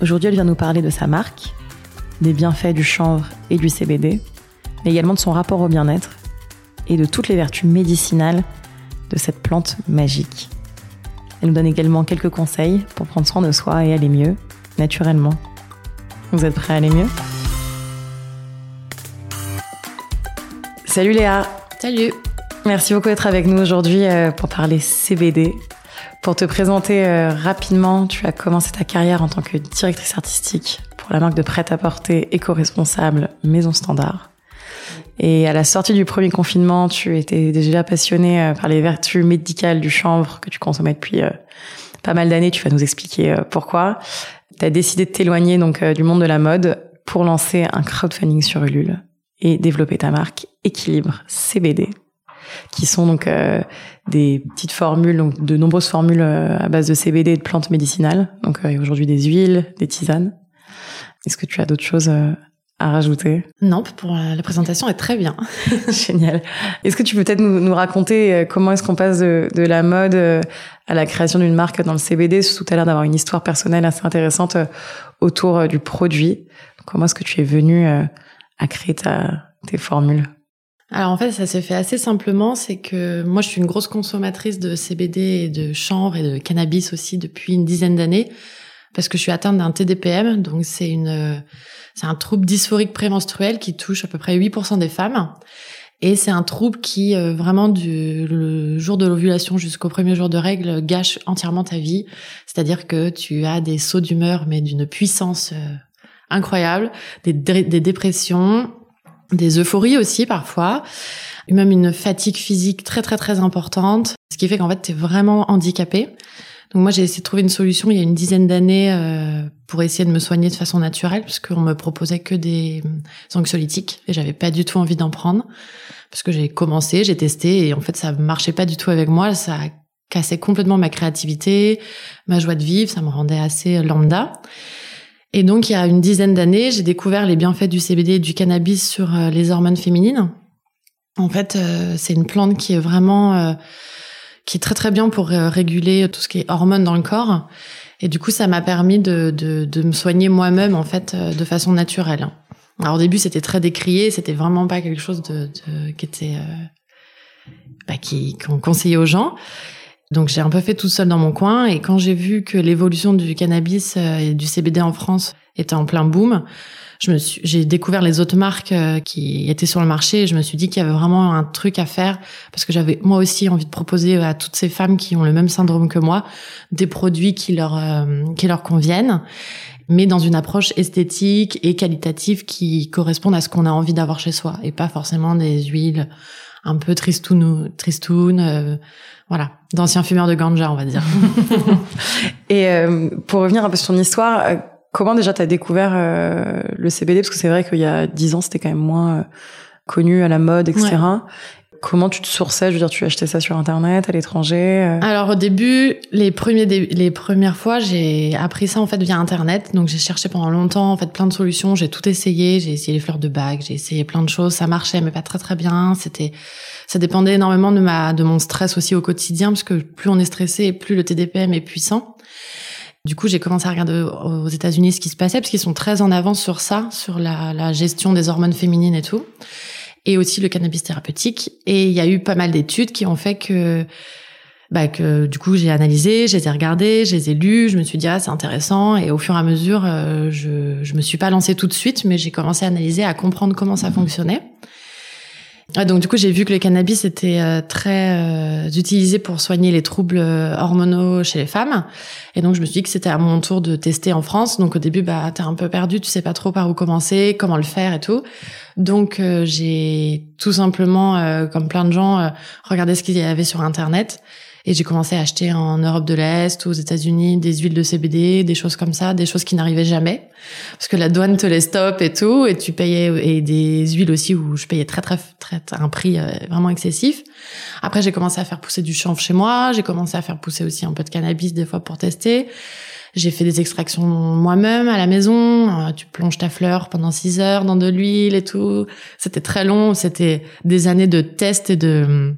Aujourd'hui, elle vient nous parler de sa marque, des bienfaits du chanvre et du CBD, mais également de son rapport au bien-être et de toutes les vertus médicinales de cette plante magique. Elle nous donne également quelques conseils pour prendre soin de soi et aller mieux, naturellement. Vous êtes prêts à aller mieux? Salut Léa Salut Merci beaucoup d'être avec nous aujourd'hui euh, pour parler CBD. Pour te présenter euh, rapidement, tu as commencé ta carrière en tant que directrice artistique pour la marque de prêt-à-porter éco-responsable Maison Standard. Et à la sortie du premier confinement, tu étais déjà passionnée euh, par les vertus médicales du chanvre que tu consommais depuis pas mal d'années. Tu vas nous expliquer pourquoi. Tu as décidé de t'éloigner donc du monde de la mode pour lancer un crowdfunding sur Ulule et développer ta marque Équilibre CBD qui sont donc euh, des petites formules, donc de nombreuses formules euh, à base de CBD et de plantes médicinales. Donc euh, aujourd'hui des huiles, des tisanes. Est-ce que tu as d'autres choses à rajouter? Non, pour la présentation est très bien. Génial. Est-ce que tu peux peut-être nous, nous, raconter comment est-ce qu'on passe de, de, la mode à la création d'une marque dans le CBD tu as l'air d'avoir une histoire personnelle assez intéressante autour du produit. Comment est-ce que tu es venu à créer ta, tes formules? Alors en fait, ça s'est fait assez simplement, c'est que moi je suis une grosse consommatrice de CBD et de chanvre et de cannabis aussi depuis une dizaine d'années parce que je suis atteinte d'un TDPM, donc c'est une c'est un trouble dysphorique prémenstruel qui touche à peu près 8% des femmes. Et c'est un trouble qui, euh, vraiment, du le jour de l'ovulation jusqu'au premier jour de règle, gâche entièrement ta vie. C'est-à-dire que tu as des sauts d'humeur, mais d'une puissance euh, incroyable, des, des dépressions, des euphories aussi parfois, même une fatigue physique très très très importante, ce qui fait qu'en fait tu es vraiment handicapé. Donc moi j'ai essayé de trouver une solution il y a une dizaine d'années euh, pour essayer de me soigner de façon naturelle parce qu'on me proposait que des anxiolytiques et j'avais pas du tout envie d'en prendre parce que j'ai commencé, j'ai testé et en fait ça marchait pas du tout avec moi, ça cassait complètement ma créativité, ma joie de vivre, ça me rendait assez lambda. Et donc, il y a une dizaine d'années, j'ai découvert les bienfaits du CBD et du cannabis sur euh, les hormones féminines. En fait, euh, c'est une plante qui est vraiment, euh, qui est très très bien pour réguler tout ce qui est hormones dans le corps. Et du coup, ça m'a permis de, de, de, me soigner moi-même en fait de façon naturelle. Alors au début, c'était très décrié, c'était vraiment pas quelque chose de, de qui était bah, qui qu'on conseillait aux gens. Donc j'ai un peu fait tout seul dans mon coin. Et quand j'ai vu que l'évolution du cannabis euh, et du CBD en France était en plein boom, j'ai découvert les autres marques euh, qui étaient sur le marché. Et je me suis dit qu'il y avait vraiment un truc à faire. Parce que j'avais moi aussi envie de proposer à toutes ces femmes qui ont le même syndrome que moi des produits qui leur euh, qui leur conviennent mais dans une approche esthétique et qualitative qui correspondent à ce qu'on a envie d'avoir chez soi. Et pas forcément des huiles un peu tristoun, tristoun euh, voilà, d'anciens fumeurs de ganja, on va dire. et euh, pour revenir un peu sur ton histoire, euh, comment déjà tu as découvert le CBD Parce que c'est vrai qu'il y a dix ans, c'était quand même moins connu à la mode, etc. Comment tu te sourçais? Je veux dire, tu achetais ça sur Internet, à l'étranger euh? Alors au début, les premiers les premières fois, j'ai appris ça en fait via Internet. Donc j'ai cherché pendant longtemps en fait plein de solutions. J'ai tout essayé. J'ai essayé les fleurs de bague, j'ai essayé plein de choses. Ça marchait, mais pas très très bien. C'était, ça dépendait énormément de ma de mon stress aussi au quotidien, parce que plus on est stressé, plus le TDPM est puissant. Du coup, j'ai commencé à regarder aux États-Unis ce qui se passait, parce qu'ils sont très en avance sur ça, sur la, la gestion des hormones féminines et tout et aussi le cannabis thérapeutique. Et il y a eu pas mal d'études qui ont fait que, bah, que du coup j'ai analysé, je les ai regardées, je les ai lues, je me suis dit ah c'est intéressant et au fur et à mesure euh, je je me suis pas lancée tout de suite, mais j'ai commencé à analyser, à comprendre comment ça fonctionnait. Donc du coup, j'ai vu que le cannabis était euh, très euh, utilisé pour soigner les troubles hormonaux chez les femmes. Et donc je me suis dit que c'était à mon tour de tester en France. Donc au début, bah t'es un peu perdu, tu sais pas trop par où commencer, comment le faire et tout. Donc j'ai tout simplement, comme plein de gens, regardé ce qu'il y avait sur Internet. Et j'ai commencé à acheter en Europe de l'Est, aux États-Unis, des huiles de CBD, des choses comme ça, des choses qui n'arrivaient jamais. Parce que la douane te les stoppe et tout, et tu payais, et des huiles aussi où je payais très, très, très, un prix euh, vraiment excessif. Après, j'ai commencé à faire pousser du chanvre chez moi, j'ai commencé à faire pousser aussi un peu de cannabis des fois pour tester. J'ai fait des extractions moi-même à la maison. Euh, tu plonges ta fleur pendant six heures dans de l'huile et tout. C'était très long. C'était des années de tests et de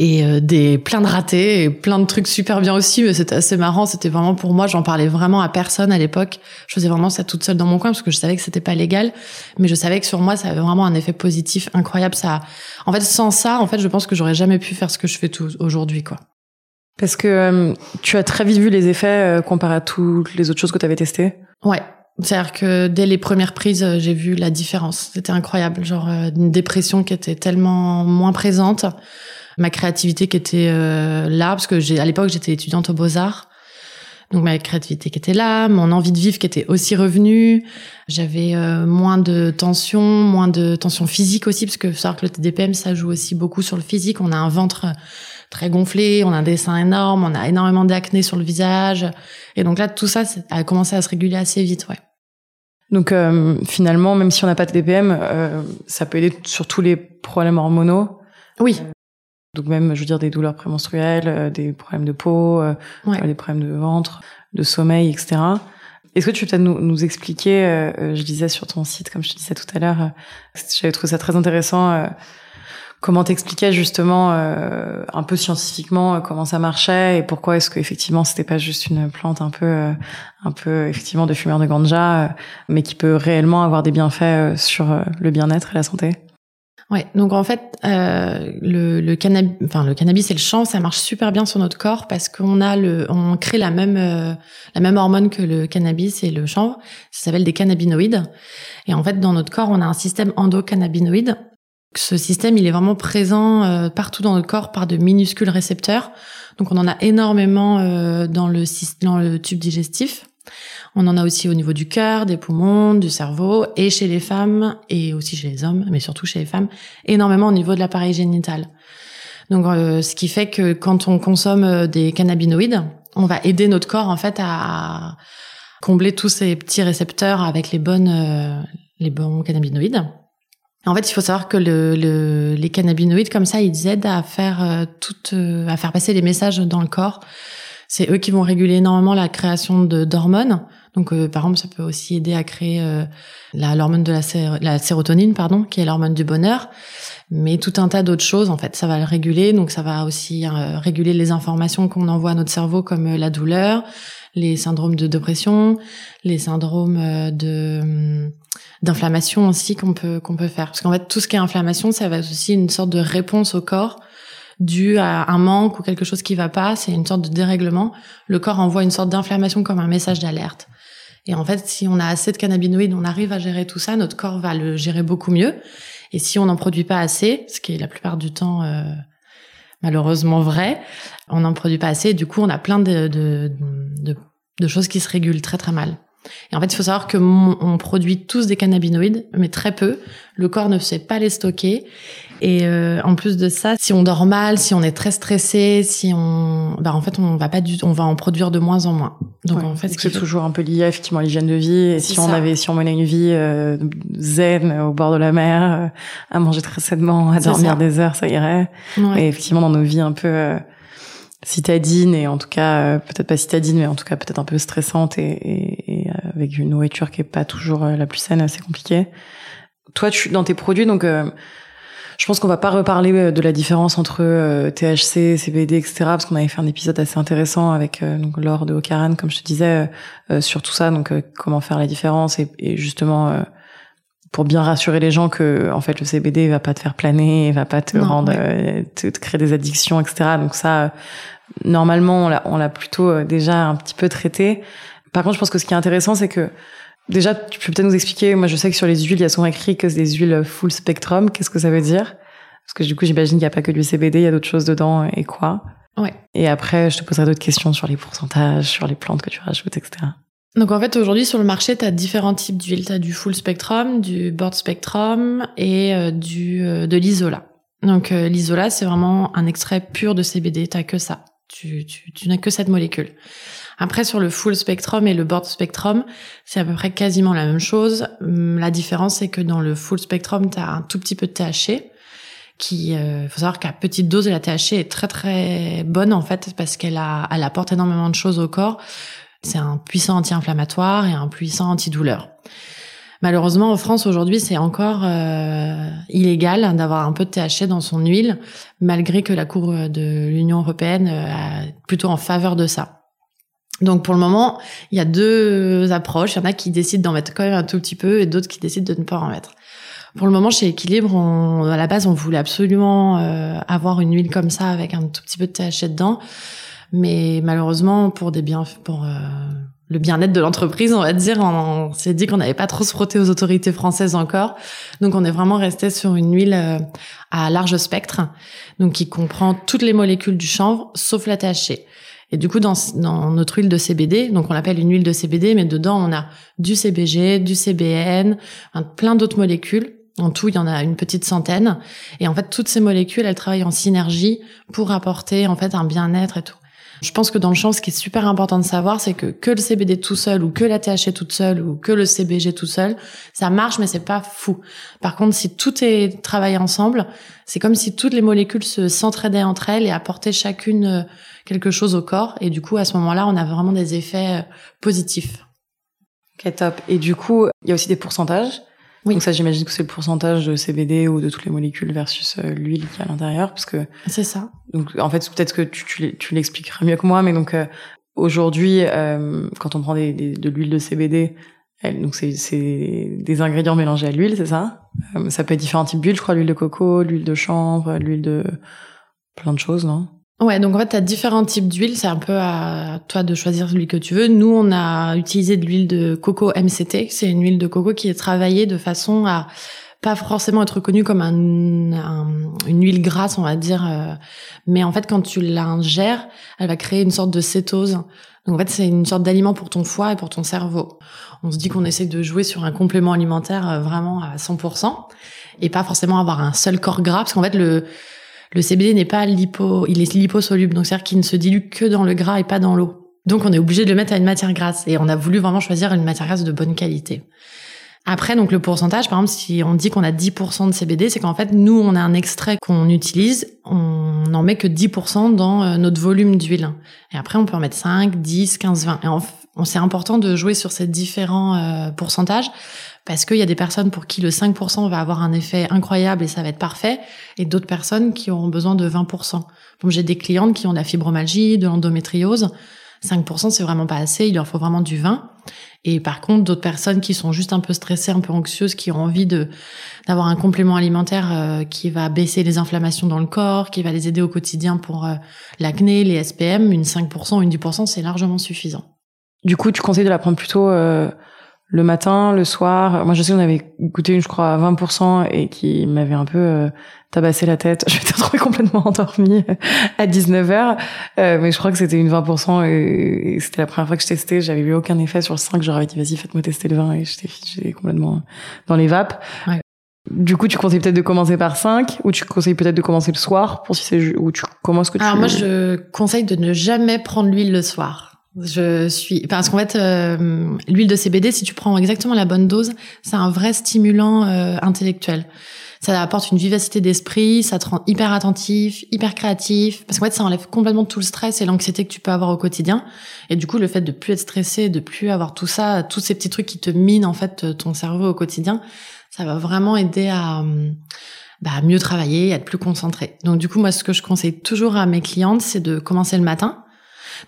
et euh, des plein de ratés et plein de trucs super bien aussi mais c'était assez marrant. C'était vraiment pour moi j'en parlais vraiment à personne à l'époque. Je faisais vraiment ça toute seule dans mon coin parce que je savais que c'était pas légal. Mais je savais que sur moi ça avait vraiment un effet positif incroyable. Ça en fait sans ça en fait je pense que j'aurais jamais pu faire ce que je fais tout aujourd'hui quoi. Parce que euh, tu as très vite vu les effets euh, comparé à toutes les autres choses que tu avais testées. Ouais. C'est-à-dire que dès les premières prises, j'ai vu la différence. C'était incroyable. Genre, une dépression qui était tellement moins présente ma créativité qui était euh, là parce que j'ai à l'époque j'étais étudiante aux beaux-arts. Donc ma créativité qui était là, mon envie de vivre qui était aussi revenue. J'avais euh, moins de tension, moins de tension physique aussi parce que savoir que le TDPM ça joue aussi beaucoup sur le physique. On a un ventre très gonflé, on a un dessin énorme, on a énormément d'acné sur le visage. Et donc là tout ça a commencé à se réguler assez vite, ouais. Donc euh, finalement, même si on n'a pas de TDPM, ça peut aider sur tous les problèmes hormonaux. Oui. Donc même, je veux dire, des douleurs prémenstruelles, euh, des problèmes de peau, euh, des problèmes de ventre, de sommeil, etc. Est-ce que tu peux peut-être nous, nous expliquer, euh, je disais sur ton site, comme je te disais tout à l'heure, j'avais trouvé ça très intéressant, comment t'expliquais justement un peu scientifiquement comment ça marchait et pourquoi est-ce que effectivement c'était pas juste une plante un peu, un peu effectivement de fumeur de ganja, mais qui peut réellement avoir des bienfaits sur le bien-être et la santé? Ouais, donc en fait, euh, le, le, cannabis, enfin le cannabis et le champ, ça marche super bien sur notre corps parce qu'on a le, on crée la même euh, la même hormone que le cannabis et le chanvre. Ça s'appelle des cannabinoïdes. Et en fait, dans notre corps, on a un système endocannabinoïde. Ce système, il est vraiment présent euh, partout dans notre corps par de minuscules récepteurs. Donc, on en a énormément euh, dans le dans le tube digestif. On en a aussi au niveau du cœur, des poumons, du cerveau, et chez les femmes, et aussi chez les hommes, mais surtout chez les femmes, énormément au niveau de l'appareil génital. Donc, euh, ce qui fait que quand on consomme euh, des cannabinoïdes, on va aider notre corps en fait à combler tous ces petits récepteurs avec les bonnes, euh, les bons cannabinoïdes. En fait, il faut savoir que le, les cannabinoïdes comme ça, ils aident à faire tout, à faire passer les messages dans le corps. C'est eux qui vont réguler énormément la création de d'hormones. Donc, euh, par exemple, ça peut aussi aider à créer euh, la l'hormone de la, sérotonine, pardon, qui est l'hormone du bonheur, mais tout un tas d'autres choses. En fait, ça va le réguler. Donc, ça va aussi euh, réguler les informations qu'on envoie à notre cerveau, comme la douleur, les syndromes de dépression, les syndromes de hum, d'inflammation aussi qu'on peut qu'on peut faire. Parce qu'en fait, tout ce qui est inflammation, ça va être aussi une sorte de réponse au corps dû à un manque ou quelque chose qui va pas, c'est une sorte de dérèglement. Le corps envoie une sorte d'inflammation comme un message d'alerte. Et en fait, si on a assez de cannabinoïdes, on arrive à gérer tout ça, notre corps va le gérer beaucoup mieux. Et si on n'en produit pas assez, ce qui est la plupart du temps euh, malheureusement vrai, on n'en produit pas assez. Du coup, on a plein de, de, de, choses qui se régulent très très mal. Et en fait, il faut savoir que on produit tous des cannabinoïdes, mais très peu. Le corps ne sait pas les stocker. Et euh, en plus de ça, si on dort mal, si on est très stressé, si on, bah en fait, on va pas du, on va en produire de moins en moins. Donc en fait, c'est toujours un peu lié effectivement à l'hygiène de vie. Et si on avait, si on menait une vie euh, zen au bord de la mer, euh, à manger très sainement, à dormir des heures, ça irait. Et effectivement, dans nos vies un peu citadines et en tout cas peut-être pas citadines, mais en tout cas peut-être un peu stressantes et, et, et, avec une nourriture qui est pas toujours la plus saine, c'est compliqué. Toi, tu dans tes produits, donc je pense qu'on va pas reparler euh, de la différence entre euh, THC, CBD, etc. parce qu'on avait fait un épisode assez intéressant avec euh, donc Laure de Ocaran, comme je te disais, sur tout ça. Donc comment faire la différence et, et justement pour bien rassurer les gens que en fait le CBD va pas te faire planer, il va pas te rendre, te, créer des addictions, etc. Donc ça, normalement, on l'a plutôt déjà un petit peu traité. Par contre, je pense que ce qui est intéressant, c'est que Déjà, tu peux peut-être nous expliquer, moi je sais que sur les huiles, il y a souvent écrit que c'est des huiles full spectrum. Qu'est-ce que ça veut dire? Parce que du coup, j'imagine qu'il n'y a pas que du CBD, il y a d'autres choses dedans et quoi. Ouais. Et après, je te poserai d'autres questions sur les pourcentages, sur les plantes que tu rajoutes, etc. Donc en fait, aujourd'hui, sur le marché, tu as différents types d'huiles. Tu as du full spectrum, du broad spectrum et euh, du, euh, de l'isola. Donc euh, l'isola, c'est vraiment un extrait pur de CBD, t'as que ça. Tu, tu, tu n'as que cette molécule. Après, sur le full spectrum et le board spectrum, c'est à peu près quasiment la même chose. Hum, la différence, c'est que dans le full spectrum, tu as un tout petit peu de THC, qui, euh, faut savoir qu'à petite dose, la THC est très très bonne en fait, parce qu'elle a, elle apporte énormément de choses au corps. C'est un puissant anti-inflammatoire et un puissant antidouleur. Malheureusement, en France aujourd'hui, c'est encore euh, illégal d'avoir un peu de THC dans son huile, malgré que la Cour de l'Union européenne euh, est plutôt en faveur de ça. Donc pour le moment, il y a deux approches. Il y en a qui décident d'en mettre quand même un tout petit peu et d'autres qui décident de ne pas en mettre. Pour le moment, chez Équilibre, on, à la base, on voulait absolument euh, avoir une huile comme ça avec un tout petit peu de THC dedans, mais malheureusement, pour des pour euh, le bien-être de l'entreprise, on va dire, on, s'est dit qu'on n'avait pas trop se frotter aux autorités françaises encore, donc on est vraiment resté sur une huile euh, à large spectre, donc qui comprend toutes les molécules du chanvre sauf la THC. Et du coup, dans, notre huile de CBD, donc on l'appelle une huile de CBD, mais dedans on a du CBG, du CBN, plein d'autres molécules. En tout, il y en a une petite centaine. Et en fait, toutes ces molécules, elles travaillent en synergie pour apporter en fait un bien-être et tout. Je pense que dans le champ, ce qui est super important de savoir, c'est que que le CBD tout seul ou que la THC toute seule ou que le CBG tout seul, ça marche, mais c'est pas fou. Par contre, si tout est travaillé ensemble, c'est comme si toutes les molécules se s'entraidaient entre elles et apportaient chacune euh, quelque chose au corps. Et du coup, à ce moment-là, on a vraiment des effets euh, positifs. Ok, top. Et du coup, il y a aussi des pourcentages. Oui. Donc ça, j'imagine que c'est le pourcentage de CBD ou de toutes les molécules versus euh, l'huile qui est à l'intérieur, parce que c'est ça. Donc en fait, peut-être que tu, tu, tu l'expliqueras mieux que moi, mais donc euh, aujourd'hui, euh, quand on prend des, des, de l'huile de CBD, elle, donc c'est, c'est des ingrédients mélangés à l'huile, c'est ça? Ça peut être différents types d'huile, je crois, l'huile de coco, l'huile de chanvre, l'huile de plein de choses, non? Ouais, donc en fait, tu as différents types d'huile. C'est un peu à toi de choisir celui que tu veux. Nous, on a utilisé de l'huile de coco MCT. C'est une huile de coco qui est travaillée de façon à pas forcément être connue comme un, une huile grasse, on va dire. Euh, mais en fait, quand tu l'ingères, elle va créer une sorte de cétose. Donc en fait, c'est une sorte d'aliment pour ton foie et pour ton cerveau. On se dit qu'on essaie de jouer sur un complément alimentaire euh, vraiment à 100% et pas forcément avoir un seul corps gras parce qu'en fait le le CBD n'est pas lipo, il est liposoluble, donc c'est-à-dire qu'il ne se dilue que dans le gras et pas dans l'eau. Donc on est obligé de le mettre à une matière grasse et on a voulu vraiment choisir une matière grasse de bonne qualité. Après, donc le pourcentage, par exemple, si on dit qu'on a 10% de CBD, c'est qu'en fait, nous, on a un extrait qu'on utilise, on n'en met que 10% dans euh, notre volume d'huile. Et après, on peut en mettre 5, 10, 15, 20. Et on, c'est important de jouer sur ces différents euh, pourcentages parce qu'il y a des personnes pour qui le 5% va avoir un effet incroyable et ça va être parfait, et d'autres personnes qui auront besoin de 20%. Donc j'ai des clientes qui ont de la fibromyalgie, de l'endométriose. 5% c'est vraiment pas assez, il leur faut vraiment du 20. Et par contre, d'autres personnes qui sont juste un peu stressées, un peu anxieuses, qui ont envie de d'avoir un complément alimentaire euh, qui va baisser les inflammations dans le corps, qui va les aider au quotidien pour euh, l'acné, les SPM, une 5%, une 10%, c'est largement suffisant. Du coup, tu conseilles de la prendre plutôt euh, le matin, le soir. Moi, je sais qu'on avait goûté une, je crois, à 20% et qui m'avait un peu euh, tabassé la tête. Je m'étais retrouvée complètement endormie à 19h. Euh, mais je crois que c'était une 20% et, c'était la première fois que je testais. J'avais eu aucun effet sur le 5. J'aurais dit, vas-y, faites-moi tester le 20 et j'étais complètement dans les vapes. Ouais. Du coup, tu conseilles peut-être de commencer par 5 ou tu conseilles peut-être de commencer le soir pour si c'est ou tu commences que tu Alors moi je conseille de ne jamais prendre l'huile le soir. Je suis parce qu'en fait euh, l'huile de CBD si tu prends exactement la bonne dose, c'est un vrai stimulant euh, intellectuel. Ça apporte une vivacité d'esprit, ça te rend hyper attentif, hyper créatif parce qu'en fait ça enlève complètement tout le stress et l'anxiété que tu peux avoir au quotidien et du coup le fait de plus être stressé, de plus avoir tout ça, tous ces petits trucs qui te minent en fait ton cerveau au quotidien, ça va vraiment aider à bah, mieux travailler, à être plus concentré. Donc du coup moi ce que je conseille toujours à mes clientes, c'est de commencer le matin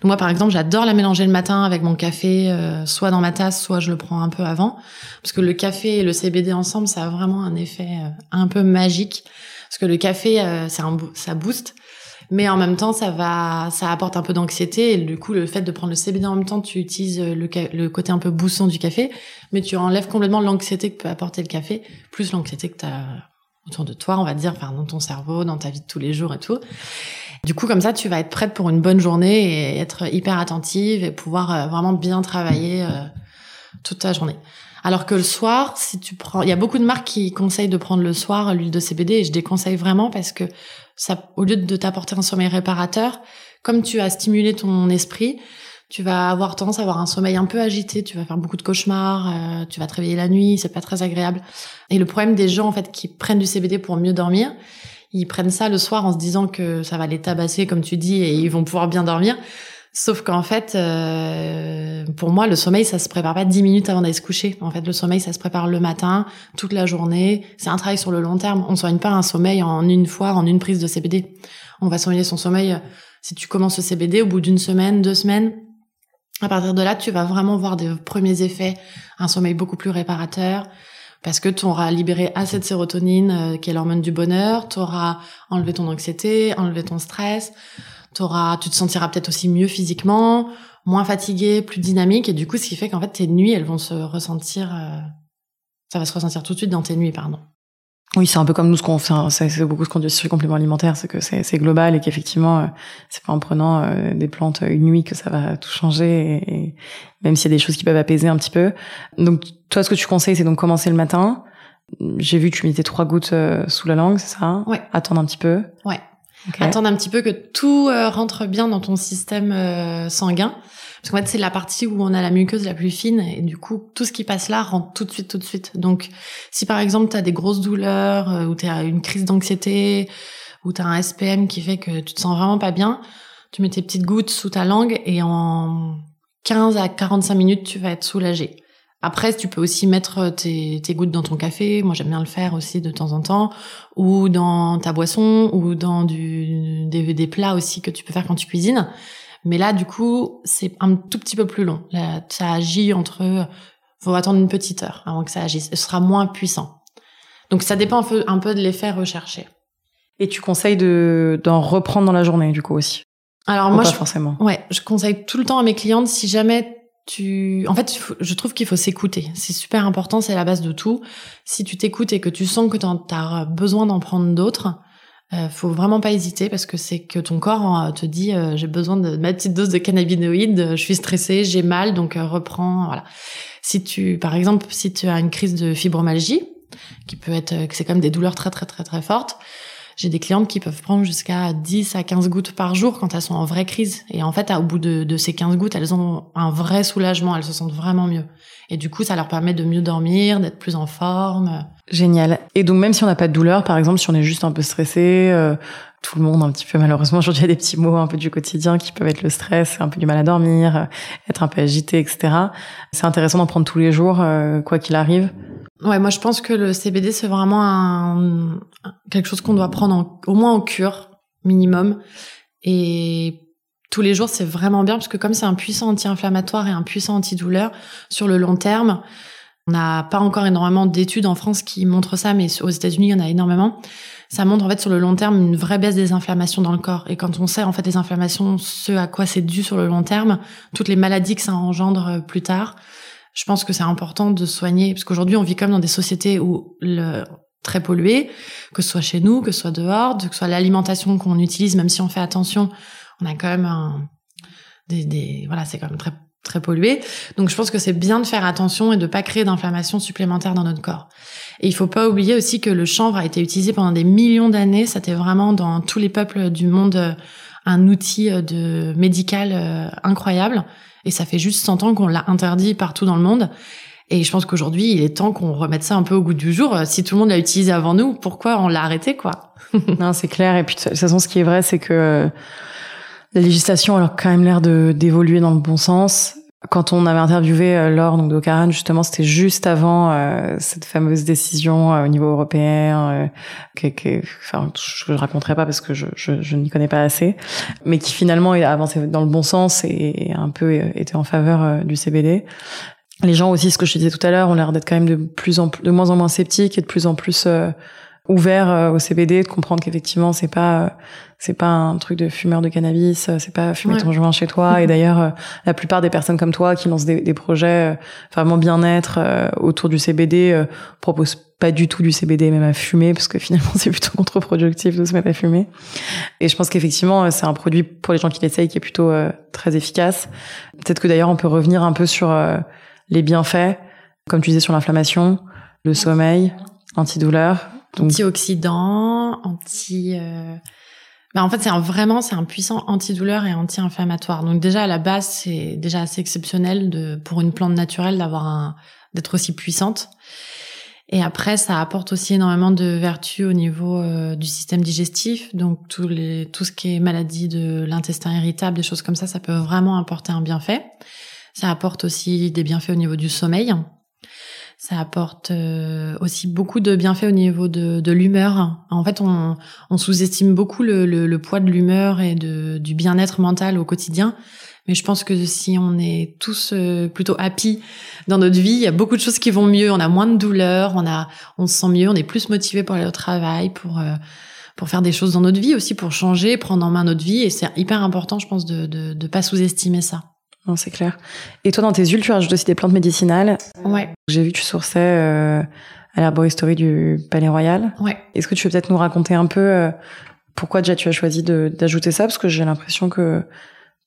moi, par exemple, j'adore la mélanger le matin avec mon café, euh, soit dans ma tasse, soit je le prends un peu avant, parce que le café et le CBD ensemble, ça a vraiment un effet euh, un peu magique. Parce que le café, euh, ça, ça booste, mais en même temps, ça va, ça apporte un peu d'anxiété. Et du coup, le fait de prendre le CBD en même temps, tu utilises le, le côté un peu boostant du café, mais tu enlèves complètement l'anxiété que peut apporter le café, plus l'anxiété que tu as autour de toi, on va dire, enfin, dans ton cerveau, dans ta vie de tous les jours et tout. Du coup, comme ça, tu vas être prête pour une bonne journée et être hyper attentive et pouvoir euh, vraiment bien travailler euh, toute ta journée. Alors que le soir, si tu prends, il y a beaucoup de marques qui conseillent de prendre le soir l'huile de CBD et je déconseille vraiment parce que ça, au lieu de t'apporter un sommeil réparateur, comme tu as stimulé ton esprit, tu vas avoir tendance à avoir un sommeil un peu agité, tu vas faire beaucoup de cauchemars, euh, tu vas te réveiller la nuit, c'est pas très agréable. Et le problème des gens en fait qui prennent du CBD pour mieux dormir, ils prennent ça le soir en se disant que ça va les tabasser comme tu dis et ils vont pouvoir bien dormir. Sauf qu'en fait, euh, pour moi, le sommeil, ça se prépare pas dix minutes avant d'aller se coucher. En fait, le sommeil, ça se prépare le matin, toute la journée. C'est un travail sur le long terme. On soigne pas un sommeil en une fois, en une prise de CBD. On va soigner son sommeil. Si tu commences le CBD, au bout d'une semaine, deux semaines, à partir de là, tu vas vraiment voir des premiers effets, un sommeil beaucoup plus réparateur, parce que tu auras libéré assez de sérotonine, euh, qui est l'hormone du bonheur, tu auras enlevé ton anxiété, enlevé ton stress, T'auras, tu te sentiras peut-être aussi mieux physiquement, moins fatigué, plus dynamique, et du coup, ce qui fait qu'en fait, tes nuits, elles vont se ressentir, euh, ça va se ressentir tout de suite dans tes nuits, pardon. Oui, c'est un peu comme nous ce qu'on fait, c'est beaucoup ce qu'on dit sur les compléments alimentaires, c'est que c'est global et qu'effectivement, euh, c'est pas en prenant euh, des plantes une nuit que ça va tout changer, et, même s'il y a des choses qui peuvent apaiser un petit peu. Donc, toi, ce que tu conseilles, c'est donc commencer le matin. J'ai vu que tu mettais trois gouttes sous la langue, c'est ça? Ouais. Attendre un petit peu. Ouais. Attendre un petit peu que tout euh, rentre bien dans ton système euh, sanguin. Parce qu'en fait, c'est la partie où on a la muqueuse la plus fine et du coup, tout ce qui passe là rentre tout de suite, tout de suite. Donc, si par exemple, tu as des grosses douleurs euh, ou tu as une crise d'anxiété ou tu as un SPM qui fait que tu te sens vraiment pas bien, tu mets tes petites gouttes sous ta langue et en 15 à 45 minutes, tu vas être soulagé. Après, tu peux aussi mettre tes, tes, gouttes dans ton café. Moi, j'aime bien le faire aussi de temps en temps, ou dans ta boisson, ou dans du, des, des, plats aussi que tu peux faire quand tu cuisines. Mais là, du coup, c'est un tout petit peu plus long. Là, ça agit entre, faut attendre une petite heure avant que ça agisse. Ce sera moins puissant. Donc, ça dépend un peu, un peu de l'effet recherché. Et tu conseilles de d'en reprendre dans la journée, du coup aussi? Alors moi, pas je, forcément. Ouais, je conseille tout le temps à mes clientes si jamais tu, en fait, je trouve qu'il faut s'écouter. C'est super important, c'est la base de tout. Si tu t'écoutes et que tu sens que tu as besoin d'en prendre d'autres, euh, faut vraiment pas hésiter parce que c'est que ton corps hein, te dit euh, j'ai besoin de ma petite dose de cannabinoïdes, je suis stressée, j'ai mal, donc euh, reprends. Voilà. Si tu, par exemple, si tu as une crise de fibromyalgie, qui peut être, c'est comme des douleurs très très très très fortes, j'ai des clientes qui peuvent prendre jusqu'à 10 à 15 gouttes par jour quand elles sont en vraie crise. Et en fait, au bout de, ces 15 gouttes, elles ont un vrai soulagement, elles se sentent vraiment mieux. Et du coup, ça leur permet de mieux dormir, d'être plus en forme. Génial. Et donc, même si on n'a pas de douleur, par exemple, si on est juste un peu stressé, euh, tout le monde un petit peu malheureusement aujourd'hui il y a des petits mots un peu du quotidien qui peuvent être le stress, un peu du mal à dormir, euh, être un peu agité, etc. C'est intéressant d'en prendre tous les jours, euh, quoi qu'il arrive. Ouais, moi je pense que le CBD c'est vraiment un, quelque chose qu'on doit prendre au moins en cure minimum et tous les jours c'est vraiment bien parce que comme c'est un puissant anti-inflammatoire et un puissant antidouleur sur le long terme, on n'a pas encore énormément d'études en France qui montrent ça, mais aux États-Unis il y en a énormément. Ça montre en fait sur le long terme une vraie baisse des inflammations dans le corps et quand on sait en fait les inflammations, ce à quoi c'est dû sur le long terme, toutes les maladies que ça engendre plus tard je pense que c'est important de soigner, parce qu'aujourd'hui on vit comme dans des sociétés où le très polluées, que ce soit chez nous, que ce soit dehors, que ce soit l'alimentation qu'on utilise, même si on fait attention, on a quand même un, des, des voilà, c'est quand même très très pollué. Donc je pense que c'est bien de faire attention et de pas créer d'inflammation supplémentaire dans notre corps. Et il faut pas oublier aussi que le chanvre a été utilisé pendant des millions d'années. C'était vraiment dans tous les peuples du monde un outil de médical euh, incroyable. Et ça fait juste 100 ans qu'on l'a interdit partout dans le monde. Et je pense qu'aujourd'hui, il est temps qu'on remette ça un peu au goût du jour. Si tout le monde l'a utilisé avant nous, pourquoi on l'a arrêté, quoi? Non, c'est clair. Et puis de toute façon, ce qui est vrai, c'est que la législation a quand même l'air d'évoluer dans le bon sens. Quand on avait interviewé euh, Laure donc d'Ocaran, justement, c'était juste avant euh, cette fameuse décision euh, au niveau européen, que, que, enfin, je ne raconterai pas parce que je, je, je n'y connais pas assez, mais qui finalement a avancé dans le bon sens et, et un peu était en faveur du CBD. Les gens aussi, ce que je disais tout à l'heure, ont l'air d'être quand même de plus en de moins en moins sceptiques et de plus en plus ouvert euh, au CBD, de comprendre qu'effectivement c'est pas euh, c'est pas un truc de fumeur de cannabis, euh, c'est pas fumer ton joint chez toi. Et d'ailleurs, la plupart des personnes comme toi qui lancent des, des projets vraiment bien-être autour du CBD proposent pas du tout du CBD même à fumer parce que finalement c'est plutôt contre-productif de se mettre à fumer. Et je pense qu'effectivement c'est un produit pour les gens qui l'essayent qui est plutôt très efficace. Peut-être que d'ailleurs on peut revenir un peu sur les bienfaits, comme tu disais sur l'inflammation, le sommeil, antidouleur. Antioxydant, anti. Euh... Bah en fait, c'est un, vraiment c'est un puissant antidouleur et anti-inflammatoire. Donc déjà à la base, c'est déjà assez exceptionnel de pour une plante naturelle d'avoir un d'être aussi puissante. Et après, ça apporte aussi énormément de vertus au niveau euh, du système digestif. Donc tous les, tout ce qui est maladie de l'intestin irritable, des choses comme ça, ça peut vraiment apporter un bienfait. Ça apporte aussi des bienfaits au niveau du sommeil. Ça apporte euh, aussi beaucoup de bienfaits au niveau de, de l'humeur. En fait, on, on sous-estime beaucoup le, le, le, poids de l'humeur et de, du bien-être mental au quotidien. Mais je pense que si on est tous euh, plutôt happy dans notre vie, il y a beaucoup de choses qui vont mieux. On a moins de douleurs, on a, on se sent mieux, on est plus motivé pour aller au travail, pour euh, pour faire des choses dans notre vie aussi, pour changer, prendre en main notre vie. Et c'est hyper important, je pense, de de, de pas sous-estimer ça. Non, c'est clair. Et toi, dans tes huiles, tu rajoutes aussi des plantes médicinales. Ouais. J'ai vu que tu sourçais euh, à l'arboristerie du Palais Royal. Ouais. Est-ce que tu peux peut-être nous raconter un peu pourquoi déjà tu as choisi d'ajouter ça? Parce que j'ai l'impression que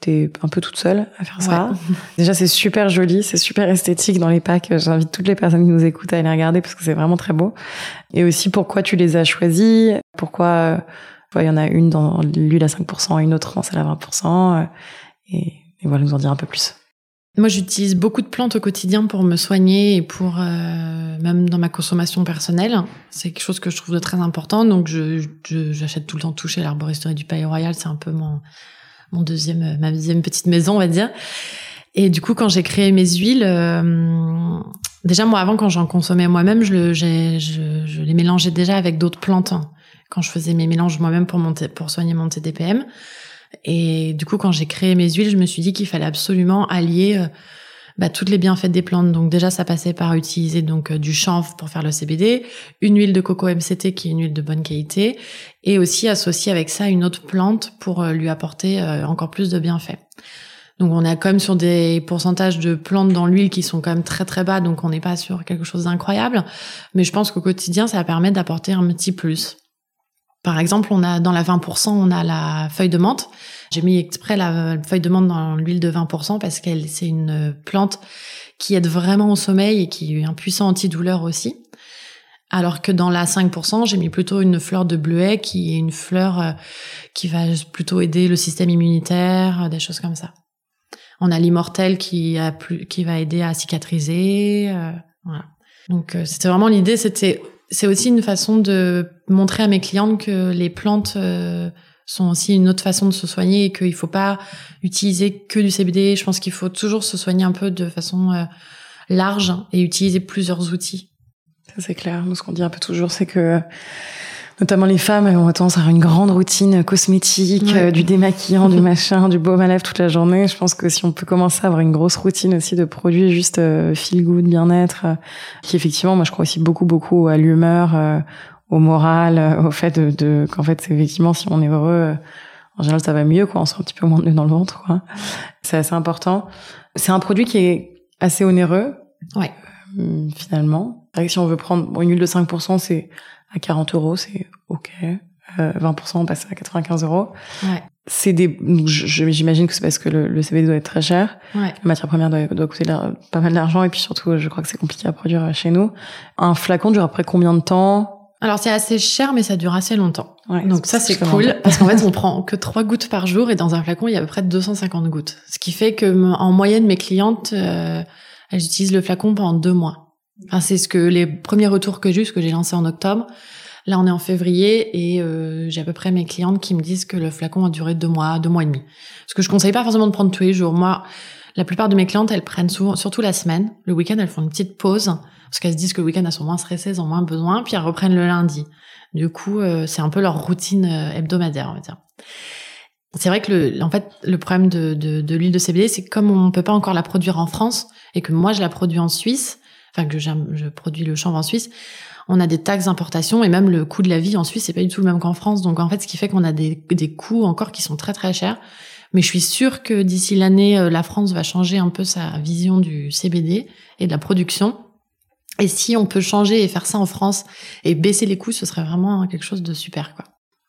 t'es un peu toute seule à faire ça. Déjà, c'est super joli, c'est super esthétique dans les packs. J'invite toutes les personnes qui nous écoutent à aller regarder parce que c'est vraiment très beau. Et aussi, pourquoi tu les as choisis Pourquoi il y en a une dans l'huile à 5%, une autre dans celle à 20%. Et, et voilà, nous en dire un peu plus. Moi, j'utilise beaucoup de plantes au quotidien pour me soigner et pour euh, même dans ma consommation personnelle. C'est quelque chose que je trouve de très important. Donc, j'achète tout le temps toucher l'arboristerie du Palais Royal. C'est un peu mon deuxième, ma deuxième petite maison, on va dire. Et du coup, quand j'ai créé mes huiles, euh, déjà moi avant, quand j'en consommais moi-même, je, le, je, je, les mélangeais déjà avec d'autres plantes. Quand je faisais mes mélanges moi-même pour soigner mon TDPM. Et du coup, quand j'ai créé mes huiles, je me suis dit qu'il fallait absolument allier euh, bah, toutes les bienfaits des plantes. Donc déjà, ça passait par utiliser donc euh, du chanvre pour faire le CBD, une huile de coco MCT qui est une huile de bonne qualité, et aussi associer avec ça une autre plante pour euh, lui apporter encore plus de bienfaits. Donc on est quand même sur des pourcentages de plantes dans l'huile qui sont quand même très très bas, donc on n'est pas sur quelque chose d'incroyable. Mais je pense qu'au quotidien, ça va permettre d'apporter un petit plus. Par exemple, on a dans la 20%, on a la feuille de menthe j'ai mis exprès la feuille de menthe dans l'huile de 20% parce qu'elle c'est une plante qui aide vraiment au sommeil et qui est un puissant antidouleur aussi. Alors que dans la 5%, j'ai mis plutôt une fleur de bleuet qui est une fleur euh, qui va plutôt aider le système immunitaire, euh, des choses comme ça. On a l'immortel qui a plus, qui va aider à cicatriser. Euh, voilà. Donc c'était vraiment l'idée, c'était c'est aussi une façon de montrer à mes clientes que les plantes sont aussi une autre façon de se soigner et qu'il faut pas utiliser que du CBD. Je pense qu'il faut toujours se soigner un peu de façon euh, large et utiliser plusieurs outils. Ça c'est clair. Ce qu'on dit un peu toujours, c'est que notamment les femmes elles ont tendance à avoir une grande routine cosmétique, euh, du démaquillant, du machin, du baume à lèvres toute la journée. Je pense que si on peut commencer à avoir une grosse routine aussi de produits juste euh, feel good, bien-être, qui effectivement, moi je crois aussi beaucoup beaucoup à l'humeur, au moral, euh, au fait de, de qu'en fait, effectivement, si on est heureux, euh, en général, ça va mieux, quoi. On sent un petit peu moins de dans le ventre, quoi. C'est assez important. C'est un produit qui est assez onéreux. Ouais. Euh, finalement. Si on veut prendre une huile de 5%, c'est à 40 euros, c'est OK. Euh, 20%, on passe à 95 euros. Ouais. C'est des, j'imagine que c'est parce que le, le, CBD doit être très cher. Ouais. La matière première doit, doit coûter pas mal d'argent et puis surtout, je crois que c'est compliqué à produire chez nous. Un flacon dure après combien de temps? Alors c'est assez cher, mais ça dure assez longtemps. Ouais, Donc ça c'est cool parce qu'en fait on prend que trois gouttes par jour et dans un flacon il y a à peu près 250 gouttes. Ce qui fait que en moyenne mes clientes euh, elles utilisent le flacon pendant deux mois. Enfin c'est ce que les premiers retours que j'ai eu, ce que j'ai lancé en octobre. Là on est en février et euh, j'ai à peu près mes clientes qui me disent que le flacon a duré deux mois, deux mois et demi. Ce que je conseille pas forcément de prendre tous les jours. Moi la plupart de mes clientes elles prennent souvent, surtout la semaine. Le week-end elles font une petite pause parce qu'elles se disent que le week-end elles sont moins stressées, elles ont moins besoin, puis elles reprennent le lundi. Du coup, euh, c'est un peu leur routine euh, hebdomadaire, on va dire. C'est vrai que le, en fait, le problème de, de, de l'huile de CBD, c'est que comme on peut pas encore la produire en France et que moi je la produis en Suisse, enfin que je produis le chanvre en Suisse, on a des taxes d'importation et même le coût de la vie en Suisse c'est pas du tout le même qu'en France. Donc en fait, ce qui fait qu'on a des, des coûts encore qui sont très très chers. Mais je suis sûre que d'ici l'année, euh, la France va changer un peu sa vision du CBD et de la production et si on peut changer et faire ça en France et baisser les coûts, ce serait vraiment quelque chose de super, quoi.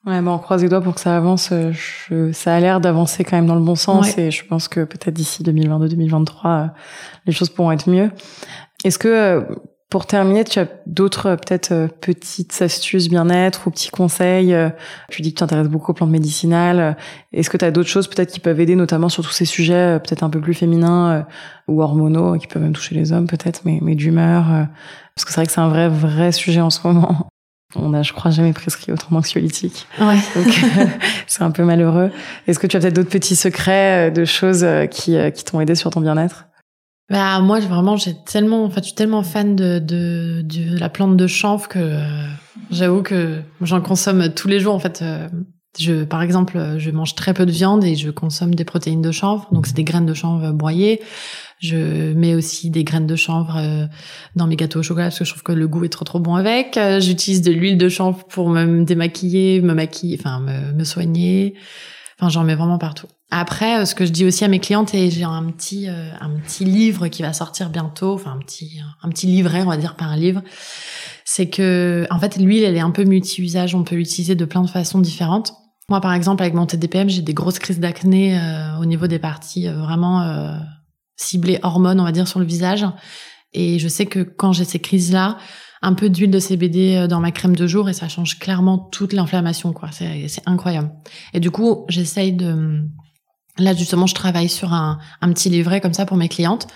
Ouais, bah on croise les doigts pour que ça avance. Je, ça a l'air d'avancer quand même dans le bon sens et je pense que peut-être d'ici 2022-2023, les choses pourront être mieux. Est-ce que pour terminer, tu as d'autres peut-être petites astuces bien-être ou petits conseils Tu dis que tu t'intéresses beaucoup aux plantes médicinales. Est-ce que tu as d'autres choses peut-être qui peuvent aider, notamment sur tous ces sujets peut-être un peu plus féminins ou hormonaux, qui peuvent même toucher les hommes peut-être, mais, mais d'humeur Parce que c'est vrai que c'est un vrai, vrai sujet en ce moment. On a, je crois, jamais prescrit autant d'anxiolytiques. Ouais. Donc, c'est un peu malheureux. Est-ce que tu as peut-être d'autres petits secrets euh, de choses euh, qui, euh, qui t'ont aidé sur ton bien-être? Bah moi vraiment j'ai tellement enfin je suis tellement fan de de, de la plante de chanvre que j'avoue que j'en consomme tous les jours en fait je par exemple je mange très peu de viande et je consomme des protéines de chanvre donc c'est des graines de chanvre broyées je mets aussi des graines de chanvre euh, dans mes gâteaux au chocolat parce que je trouve que le goût est trop trop bon avec. Euh, j'utilise de l'huile de chanvre pour me démaquiller, me maquiller, enfin me, me soigner. Enfin, j'en mets vraiment partout. Après, euh, ce que je dis aussi à mes clientes, et j'ai un petit un petit livre qui va sortir bientôt, enfin un petit un petit livret, on va dire pas un livre, c'est que en fait l'huile elle est un peu multi-usage, on peut l'utiliser de plein de façons différentes. Moi, par exemple, avec mon TDPM, j'ai des grosses crises d'acné au niveau des parties vraiment ciblé hormones, on va dire, sur le visage. Et je sais que quand j'ai ces crises-là, un peu d'huile de CBD euh, dans ma crème de jour et ça change clairement toute l'inflammation, quoi. C'est incroyable. Et du coup, j'essaye de, là, justement, je travaille sur un, un petit livret comme ça pour mes clientes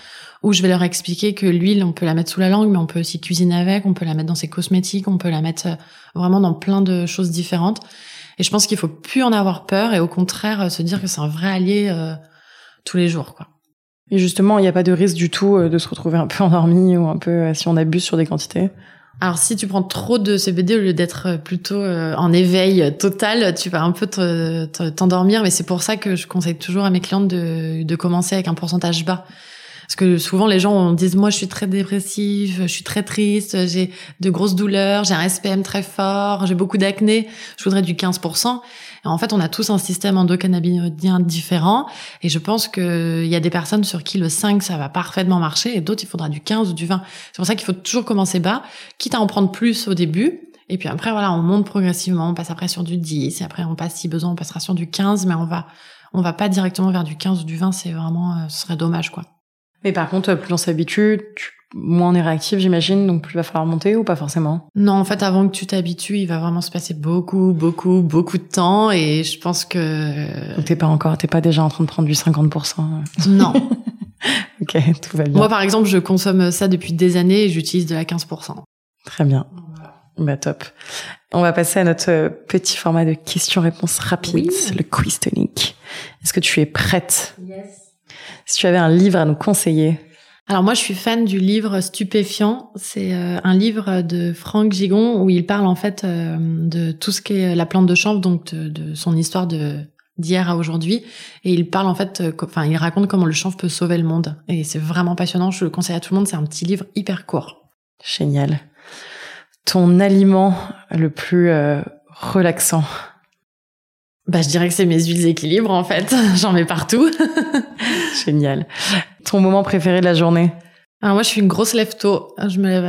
où je vais leur expliquer que l'huile, on peut la mettre sous la langue, mais on peut aussi cuisiner avec, on peut la mettre dans ses cosmétiques, on peut la mettre euh, vraiment dans plein de choses différentes. Et je pense qu'il faut plus en avoir peur et au contraire se dire que c'est un vrai allié euh, tous les jours, quoi. Et justement, il n'y a pas de risque du tout euh, de se retrouver un peu endormi ou un peu euh, si on abuse sur des quantités? Alors si tu prends trop de CBD au lieu d'être euh, plutôt en éveil total, tu vas un peu t'endormir. Mais c'est pour ça que je conseille toujours à mes clientes de, de commencer avec un pourcentage bas. Parce que souvent les gens disent moi je suis très dépressive, je suis très triste, j'ai de grosses douleurs, j'ai un SPM très fort, j'ai beaucoup d'acné, je voudrais du 15% en fait, on a tous un système endocannabinoïdien différent. Et je pense qu'il y a des personnes sur qui le 5, ça va parfaitement marcher et d'autres, il faudra du 15 ou du 20. C'est pour ça qu'il faut toujours commencer bas, quitte à en prendre plus au début. Et puis après, voilà, on monte progressivement, on passe après sur du 10, et après on passe, si besoin, on passera sur du 15, mais on va, on va pas directement vers du 15 ou du 20, c'est vraiment, euh, ce serait dommage, quoi. Mais par contre, plus on s'habitue, moins on est réactif, j'imagine, donc plus il va falloir monter ou pas forcément? Non, en fait, avant que tu t'habitues, il va vraiment se passer beaucoup, beaucoup, beaucoup de temps, et je pense que. Donc t'es pas encore, t'es pas déjà en train de prendre du 50%. Non. ok, tout va bien. Moi, par exemple, je consomme ça depuis des années et j'utilise de la 15%. Très bien. Bah top. On va passer à notre petit format de questions-réponses rapides, le quiz tonic. Est-ce que tu es prête? Yes. Si tu avais un livre à nous conseiller, alors moi, je suis fan du livre Stupéfiant. C'est euh, un livre de Franck Gigon où il parle en fait euh, de tout ce qu'est la plante de chanvre, donc de, son histoire de d'hier à aujourd'hui. Et il parle en fait, euh, enfin, il raconte comment le chanvre peut sauver le monde. Et c'est vraiment passionnant. Je le conseille à tout le monde. C'est un petit livre hyper court. Génial. Ton aliment le plus relaxant? Bah, je dirais que c'est mes huiles équilibres, en fait. J'en mets partout. Génial. Ton moment préféré de la journée? Alors moi, je suis une grosse lève-tôt. Je me lève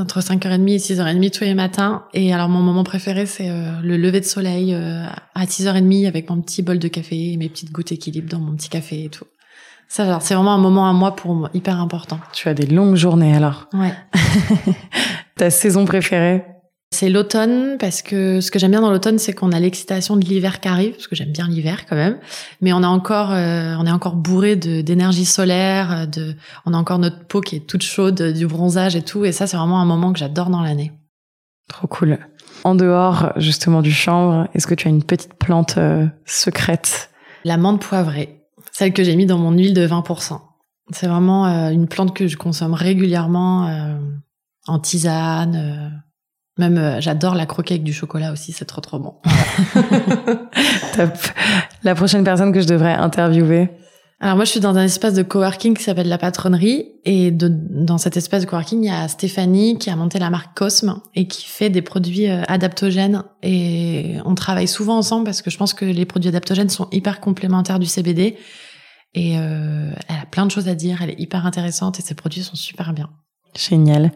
entre 5h30 et 6h30 tous les matins. Et alors, mon moment préféré, c'est euh, le lever de soleil euh, à 6h30 avec mon petit bol de café et mes petites gouttes équilibre dans mon petit café et tout. Ça, c'est vraiment un moment à moi pour moi, hyper important. Tu as des longues journées, alors. Ouais. Ta saison préférée? C'est l'automne parce que ce que j'aime bien dans l'automne, c'est qu'on a l'excitation de l'hiver qui arrive, parce que j'aime bien l'hiver quand même. Mais on a encore, euh, on est encore bourré d'énergie solaire, de, on a encore notre peau qui est toute chaude, du bronzage et tout. Et ça, c'est vraiment un moment que j'adore dans l'année. Trop cool. En dehors justement du chanvre, est-ce que tu as une petite plante euh, secrète? La menthe poivrée, celle que j'ai mis dans mon huile de 20%. C'est vraiment euh, une plante que je consomme régulièrement en tisane même, euh, j'adore la croquer avec du chocolat aussi, c'est trop trop bon. Top. La prochaine personne que je devrais interviewer alors moi, je suis dans un espace de coworking qui s'appelle la Patronnerie et de, dans cet espace de coworking, il y a Stéphanie qui a monté la marque Cosme et qui fait des produits euh, adaptogènes et on travaille souvent ensemble parce que je pense que les produits adaptogènes sont hyper complémentaires du CBD et euh, elle a plein de choses à dire, elle est hyper intéressante et ses produits sont super bien. Génial.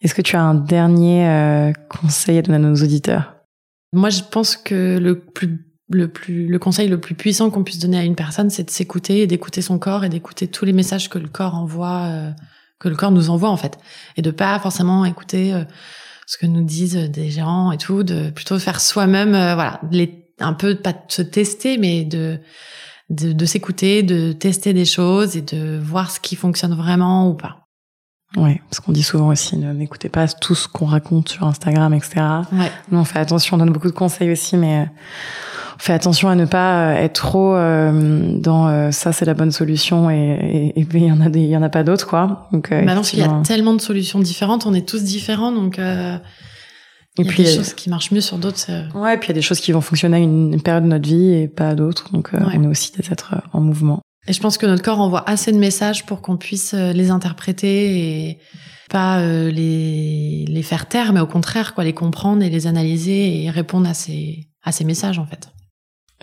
Est-ce que tu as un dernier euh, conseil à donner à nos auditeurs? Moi, je pense que le plus le plus le conseil le plus puissant qu'on puisse donner à une personne, c'est de s'écouter et d'écouter son corps et d'écouter tous les messages que le corps envoie, euh, que le corps nous envoie en fait, et de pas forcément écouter euh, ce que nous disent des gérants et tout, de plutôt faire soi-même, voilà, les, un peu pas de se tester, mais de de, de s'écouter, de tester des choses et de voir ce qui fonctionne vraiment ou pas. Ouais, parce qu'on dit souvent aussi, n'écoutez pas tout ce qu'on raconte sur Instagram, etc. Ouais. Nous, on fait attention, on donne beaucoup de conseils aussi, mais on fait attention à ne pas être trop euh, dans euh, ça, c'est la bonne solution et il y en a des, il y en a pas d'autres, quoi. Donc, euh, Maintenant, il y a tellement de solutions différentes, on est tous différents, donc. Euh, et il y a des choses qui marchent mieux sur d'autres. Ouais, et puis il y a des choses qui vont fonctionner à une, période de notre vie et pas à d'autres. Donc on est aussi des êtres en mouvement. Et je pense que notre corps envoie assez de messages pour qu'on puisse euh, les interpréter et pas euh, les, les faire taire, mais au contraire, quoi, les comprendre et les analyser et répondre à ces, à ces messages, en fait.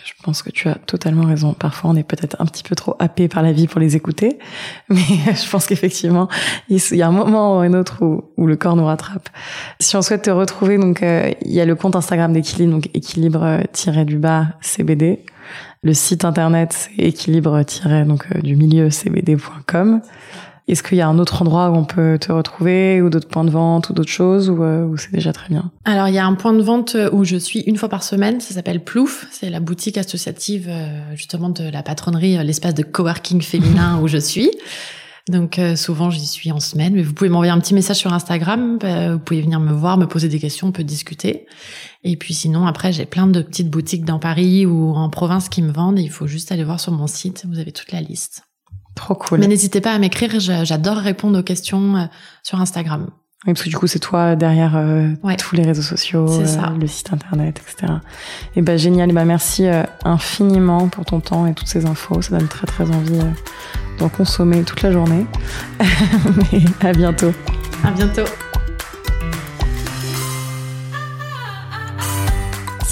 Je pense que tu as totalement raison. Parfois, on est peut-être un petit peu trop happé par la vie pour les écouter, mais je pense qu'effectivement, il y a un moment ou un autre où, où, le corps nous rattrape. Si on souhaite te retrouver, donc euh, il y a le compte Instagram d'Équilibre, donc équilibre-du-bas CBD. Le site internet, c'est équilibre-du milieu cbd.com. Est-ce qu'il y a un autre endroit où on peut te retrouver ou d'autres points de vente ou d'autres choses ou, euh, c'est déjà très bien? Alors il y a un point de vente où je suis une fois par semaine, ça s'appelle Plouf, c'est la boutique associative euh, justement de la patronnerie, euh, l'espace de coworking féminin où je suis. Donc souvent j'y suis en semaine, mais vous pouvez m'envoyer un petit message sur Instagram, vous pouvez venir me voir, me poser des questions, on peut discuter. Et puis sinon après j'ai plein de petites boutiques dans Paris ou en province qui me vendent, il faut juste aller voir sur mon site, vous avez toute la liste. Trop cool. Mais n'hésitez pas à m'écrire, j'adore répondre aux questions euh, sur Instagram. Oui, parce que du coup, c'est toi derrière euh, tous les réseaux sociaux, euh, le site internet, etc. Et ben génial. Et ben merci infiniment pour ton temps et toutes ces infos. Ça donne très très envie d'en consommer toute la journée. Mais à bientôt. À bientôt.